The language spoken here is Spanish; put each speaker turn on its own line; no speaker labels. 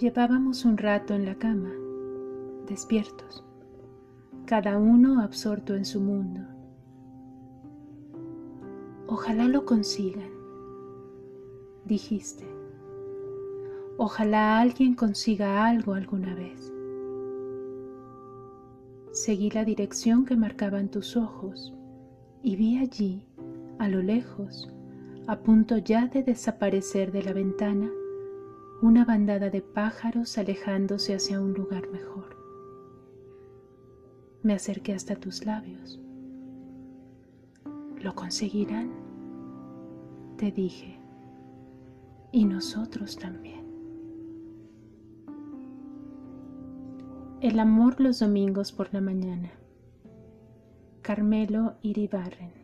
Llevábamos un rato en la cama, despiertos, cada uno absorto en su mundo. Ojalá lo consigan, dijiste. Ojalá alguien consiga algo alguna vez. Seguí la dirección que marcaban tus ojos y vi allí, a lo lejos, a punto ya de desaparecer de la ventana, una bandada de pájaros alejándose hacia un lugar mejor. Me acerqué hasta tus labios. ¿Lo conseguirán? Te dije. Y nosotros también. El amor los domingos por la mañana. Carmelo Iribarren.